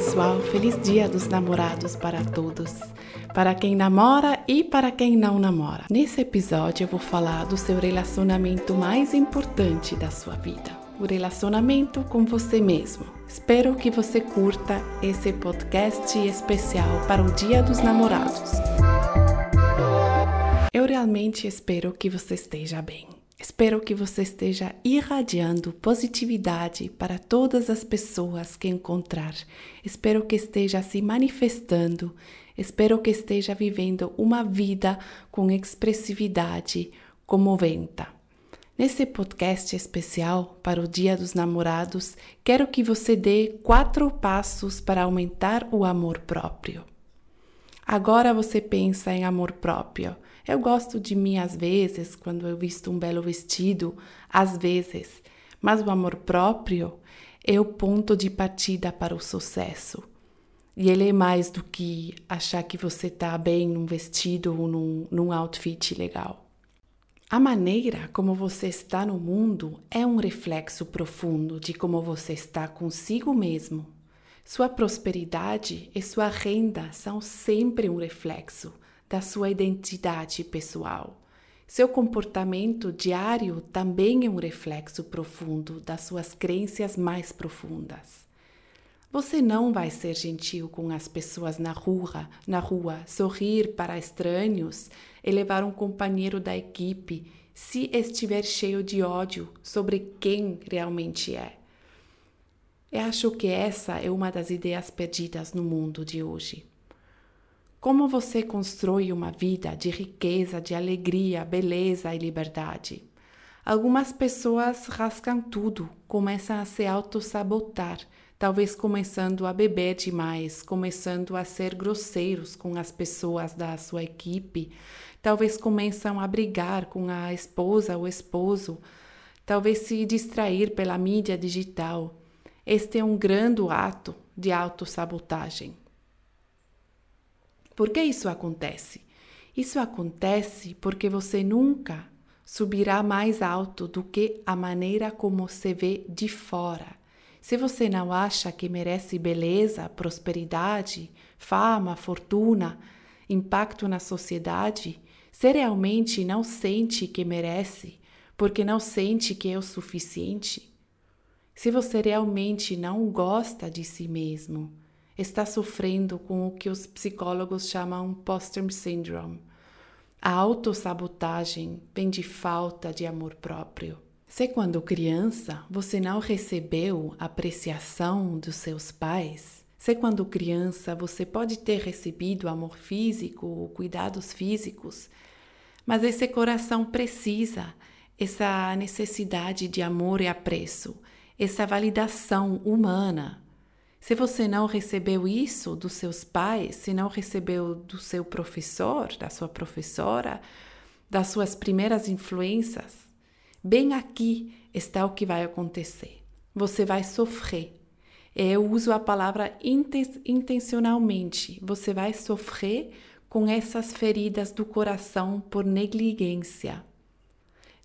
pessoal, feliz Dia dos Namorados para todos, para quem namora e para quem não namora. Nesse episódio eu vou falar do seu relacionamento mais importante da sua vida, o relacionamento com você mesmo. Espero que você curta esse podcast especial para o Dia dos Namorados. Eu realmente espero que você esteja bem. Espero que você esteja irradiando positividade para todas as pessoas que encontrar. Espero que esteja se manifestando. Espero que esteja vivendo uma vida com expressividade comoventa. Nesse podcast especial para o Dia dos Namorados, quero que você dê quatro passos para aumentar o amor próprio. Agora você pensa em amor próprio. Eu gosto de mim às vezes, quando eu visto um belo vestido, às vezes, mas o amor próprio é o ponto de partida para o sucesso. E ele é mais do que achar que você está bem num vestido ou num, num outfit legal. A maneira como você está no mundo é um reflexo profundo de como você está consigo mesmo. Sua prosperidade e sua renda são sempre um reflexo da sua identidade pessoal. Seu comportamento diário também é um reflexo profundo das suas crenças mais profundas. Você não vai ser gentil com as pessoas na rua, na rua, sorrir para estranhos e levar um companheiro da equipe se estiver cheio de ódio sobre quem realmente é. Eu acho que essa é uma das ideias perdidas no mundo de hoje. Como você constrói uma vida de riqueza, de alegria, beleza e liberdade? Algumas pessoas rascam tudo, começam a se auto-sabotar, talvez começando a beber demais, começando a ser grosseiros com as pessoas da sua equipe, talvez começam a brigar com a esposa ou esposo, talvez se distrair pela mídia digital. Este é um grande ato de autossabotagem. Por que isso acontece? Isso acontece porque você nunca subirá mais alto do que a maneira como se vê de fora. Se você não acha que merece beleza, prosperidade, fama, fortuna, impacto na sociedade, se realmente não sente que merece, porque não sente que é o suficiente, se você realmente não gosta de si mesmo, está sofrendo com o que os psicólogos chamam poster syndrome. A autossabotagem vem de falta de amor próprio. Se quando criança você não recebeu apreciação dos seus pais, se quando criança você pode ter recebido amor físico ou cuidados físicos, mas esse coração precisa essa necessidade de amor e apreço, essa validação humana se você não recebeu isso dos seus pais, se não recebeu do seu professor, da sua professora, das suas primeiras influências, bem aqui está o que vai acontecer. Você vai sofrer. Eu uso a palavra intencionalmente. Você vai sofrer com essas feridas do coração por negligência.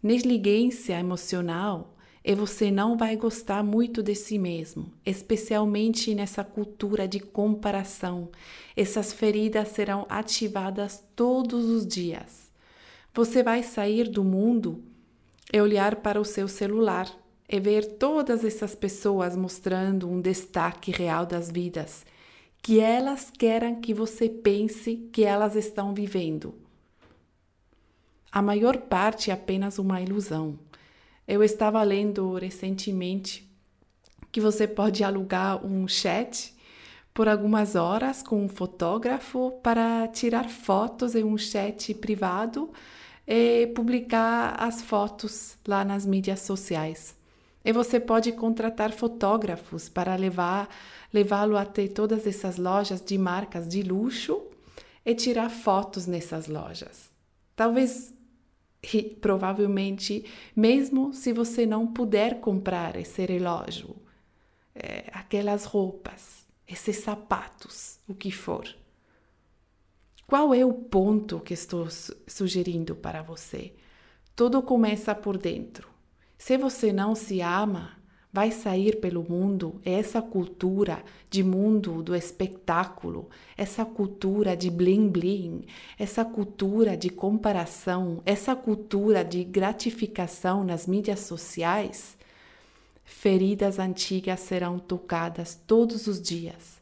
Negligência emocional e você não vai gostar muito de si mesmo, especialmente nessa cultura de comparação. Essas feridas serão ativadas todos os dias. Você vai sair do mundo e olhar para o seu celular e ver todas essas pessoas mostrando um destaque real das vidas que elas querem que você pense que elas estão vivendo. A maior parte é apenas uma ilusão. Eu estava lendo recentemente que você pode alugar um chat por algumas horas com um fotógrafo para tirar fotos em um chat privado e publicar as fotos lá nas mídias sociais. E você pode contratar fotógrafos para levar levá-lo até todas essas lojas de marcas de luxo e tirar fotos nessas lojas. Talvez e provavelmente, mesmo se você não puder comprar esse relógio, é, aquelas roupas, esses sapatos, o que for. Qual é o ponto que estou sugerindo para você? Tudo começa por dentro. Se você não se ama, vai sair pelo mundo é essa cultura de mundo do espetáculo, essa cultura de bling bling, essa cultura de comparação, essa cultura de gratificação nas mídias sociais, feridas antigas serão tocadas todos os dias.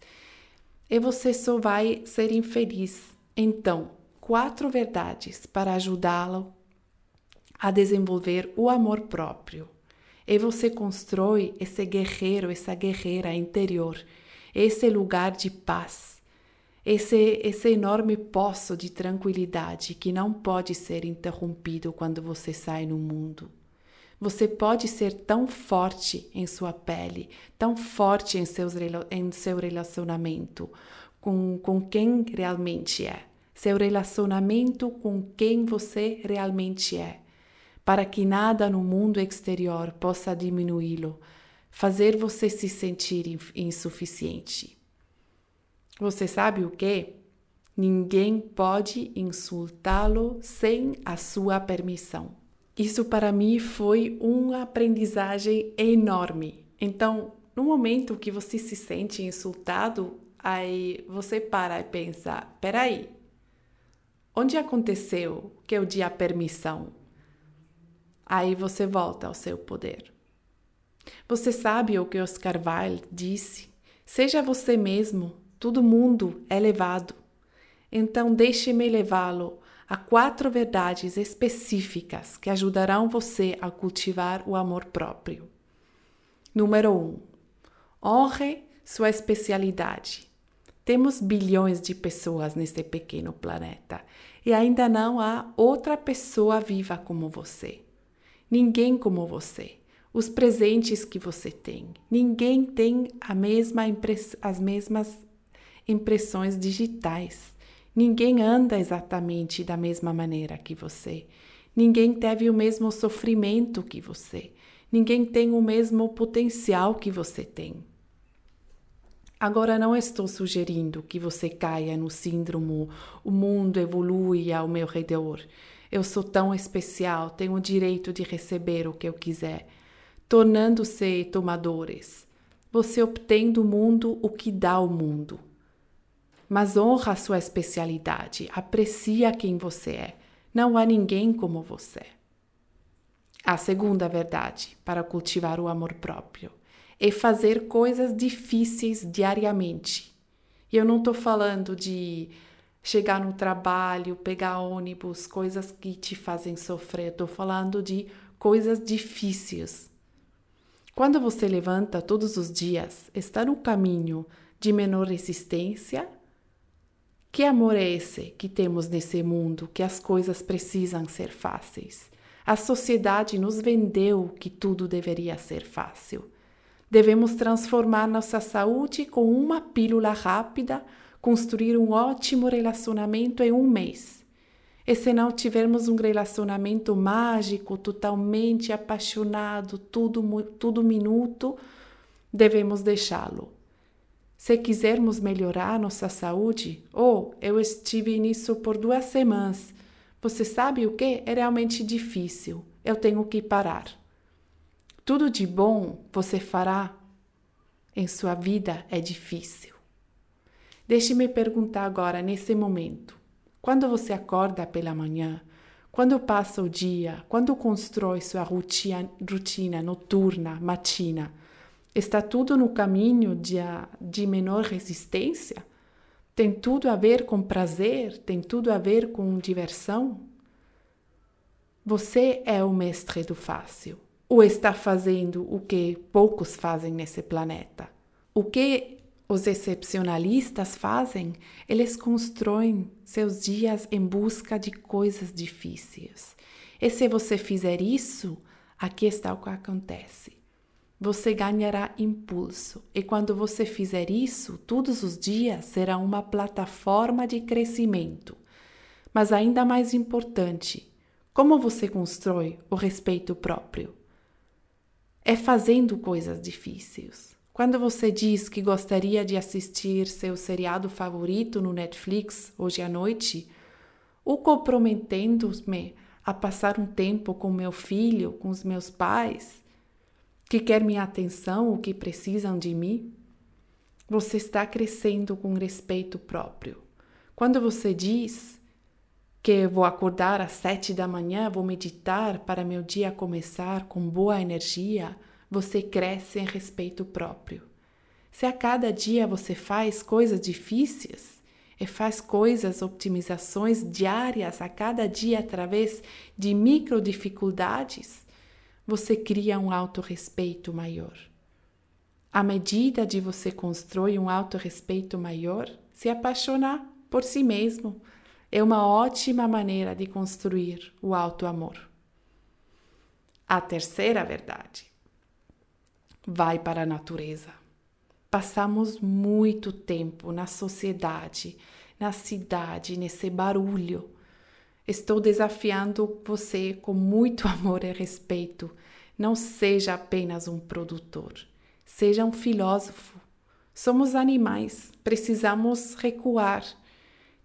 E você só vai ser infeliz. Então, quatro verdades para ajudá-lo a desenvolver o amor próprio. E você constrói esse guerreiro, essa guerreira interior, esse lugar de paz, esse, esse enorme poço de tranquilidade que não pode ser interrompido quando você sai no mundo. Você pode ser tão forte em sua pele, tão forte em, seus, em seu relacionamento com, com quem realmente é, seu relacionamento com quem você realmente é para que nada no mundo exterior possa diminuí-lo, fazer você se sentir insuficiente. Você sabe o que? Ninguém pode insultá-lo sem a sua permissão. Isso para mim foi uma aprendizagem enorme. Então, no momento que você se sente insultado, aí você para e pensa: peraí, onde aconteceu que eu dei a permissão? Aí você volta ao seu poder. Você sabe o que Oscar Wilde disse? Seja você mesmo, todo mundo é levado. Então deixe-me levá-lo a quatro verdades específicas que ajudarão você a cultivar o amor próprio. Número 1. Um, honre sua especialidade. Temos bilhões de pessoas neste pequeno planeta e ainda não há outra pessoa viva como você. Ninguém como você. Os presentes que você tem. Ninguém tem a mesma as mesmas impressões digitais. Ninguém anda exatamente da mesma maneira que você. Ninguém teve o mesmo sofrimento que você. Ninguém tem o mesmo potencial que você tem. Agora, não estou sugerindo que você caia no síndrome o mundo evolui ao meu redor. Eu sou tão especial, tenho o direito de receber o que eu quiser. Tornando-se tomadores, você obtém do mundo o que dá ao mundo. Mas honra a sua especialidade, aprecia quem você é. Não há ninguém como você. A segunda verdade para cultivar o amor próprio é fazer coisas difíceis diariamente. E eu não estou falando de chegar no trabalho, pegar ônibus, coisas que te fazem sofrer. Estou falando de coisas difíceis. Quando você levanta todos os dias, está no caminho de menor resistência? Que amor é esse que temos nesse mundo que as coisas precisam ser fáceis? A sociedade nos vendeu que tudo deveria ser fácil. Devemos transformar nossa saúde com uma pílula rápida construir um ótimo relacionamento em um mês. E se não tivermos um relacionamento mágico, totalmente apaixonado, tudo, tudo minuto, devemos deixá-lo. Se quisermos melhorar nossa saúde, ou oh, eu estive nisso por duas semanas, você sabe o que? É realmente difícil. Eu tenho que parar. Tudo de bom você fará em sua vida é difícil. Deixe-me perguntar agora, nesse momento: quando você acorda pela manhã, quando passa o dia, quando constrói sua rotina, rotina noturna, matina, está tudo no caminho de, de menor resistência? Tem tudo a ver com prazer? Tem tudo a ver com diversão? Você é o mestre do fácil ou está fazendo o que poucos fazem nesse planeta? O que os excepcionalistas fazem, eles constroem seus dias em busca de coisas difíceis. E se você fizer isso, aqui está o que acontece. Você ganhará impulso, e quando você fizer isso, todos os dias será uma plataforma de crescimento. Mas ainda mais importante, como você constrói o respeito próprio? É fazendo coisas difíceis. Quando você diz que gostaria de assistir seu seriado favorito no Netflix hoje à noite, ou comprometendo-me a passar um tempo com meu filho, com os meus pais, que quer minha atenção ou que precisam de mim? Você está crescendo com respeito próprio. Quando você diz que vou acordar às sete da manhã, vou meditar para meu dia começar com boa energia, você cresce em respeito próprio. Se a cada dia você faz coisas difíceis e faz coisas, optimizações diárias a cada dia através de micro dificuldades, você cria um autorrespeito maior. À medida de você constrói um autorrespeito maior, se apaixonar por si mesmo é uma ótima maneira de construir o auto-amor. A terceira verdade vai para a natureza. Passamos muito tempo na sociedade, na cidade, nesse barulho. Estou desafiando você com muito amor e respeito. Não seja apenas um produtor, seja um filósofo. Somos animais, precisamos recuar.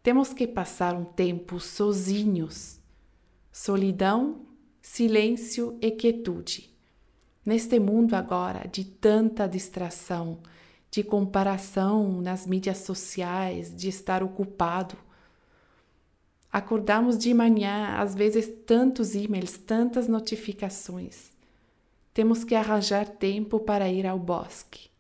Temos que passar um tempo sozinhos. Solidão, silêncio e quietude. Neste mundo agora de tanta distração, de comparação nas mídias sociais, de estar ocupado. Acordamos de manhã, às vezes tantos e-mails, tantas notificações. Temos que arranjar tempo para ir ao bosque.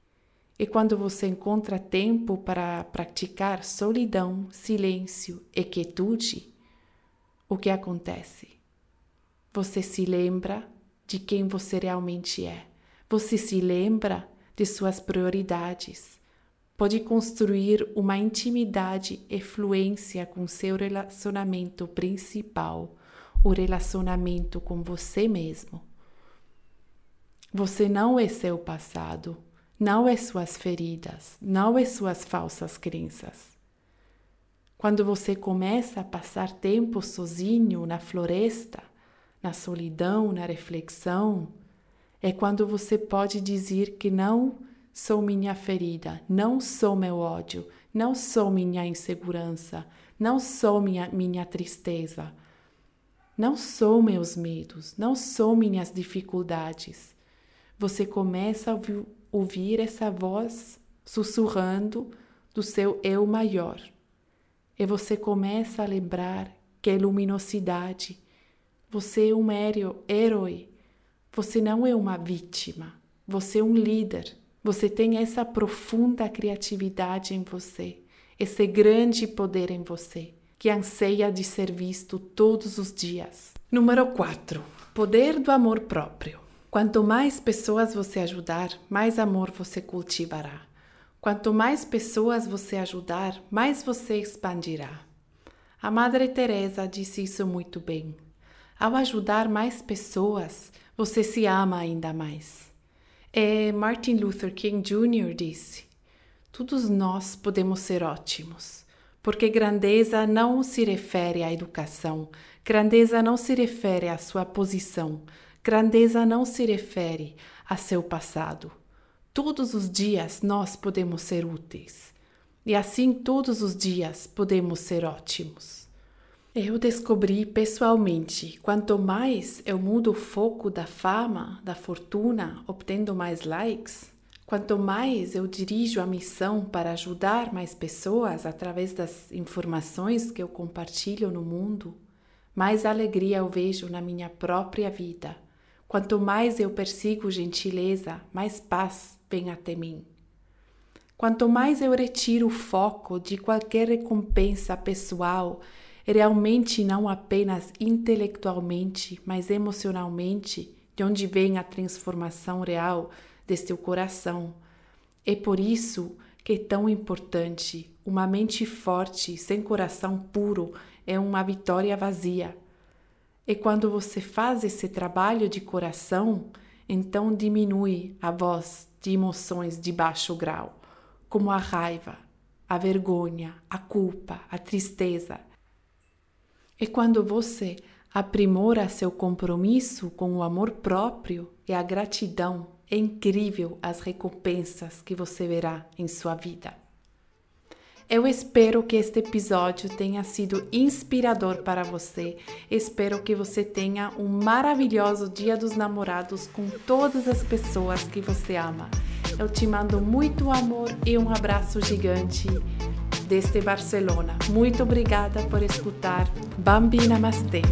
E quando você encontra tempo para praticar solidão, silêncio e quietude, o que acontece? Você se lembra de quem você realmente é. Você se lembra de suas prioridades. Pode construir uma intimidade e fluência com seu relacionamento principal, o relacionamento com você mesmo. Você não é seu passado, não é suas feridas, não é suas falsas crenças. Quando você começa a passar tempo sozinho na floresta, na solidão, na reflexão, é quando você pode dizer que não sou minha ferida, não sou meu ódio, não sou minha insegurança, não sou minha, minha tristeza, não sou meus medos, não sou minhas dificuldades. Você começa a ouvir essa voz sussurrando do seu eu maior. E você começa a lembrar que é luminosidade. Você é um herói você não é uma vítima, você é um líder. Você tem essa profunda criatividade em você, esse grande poder em você, que anseia de ser visto todos os dias. Número 4. Poder do amor próprio. Quanto mais pessoas você ajudar, mais amor você cultivará. Quanto mais pessoas você ajudar, mais você expandirá. A Madre Teresa disse isso muito bem. Ao ajudar mais pessoas, você se ama ainda mais. É Martin Luther King Jr. disse: Todos nós podemos ser ótimos, porque grandeza não se refere à educação, grandeza não se refere à sua posição, grandeza não se refere a seu passado. Todos os dias nós podemos ser úteis, e assim todos os dias podemos ser ótimos. Eu descobri pessoalmente, quanto mais eu mudo o foco da fama, da fortuna, obtendo mais likes, quanto mais eu dirijo a missão para ajudar mais pessoas através das informações que eu compartilho no mundo, mais alegria eu vejo na minha própria vida. Quanto mais eu persigo gentileza, mais paz vem até mim. Quanto mais eu retiro o foco de qualquer recompensa pessoal, realmente não apenas intelectualmente, mas emocionalmente, de onde vem a transformação real deste coração. É por isso que é tão importante. Uma mente forte, sem coração puro, é uma vitória vazia. E quando você faz esse trabalho de coração, então diminui a voz de emoções de baixo grau, como a raiva, a vergonha, a culpa, a tristeza, e quando você aprimora seu compromisso com o amor próprio e a gratidão, é incrível as recompensas que você verá em sua vida. Eu espero que este episódio tenha sido inspirador para você. Espero que você tenha um maravilhoso Dia dos Namorados com todas as pessoas que você ama. Eu te mando muito amor e um abraço gigante desde Barcelona. Muito obrigada por escutar. Bambi Namastê.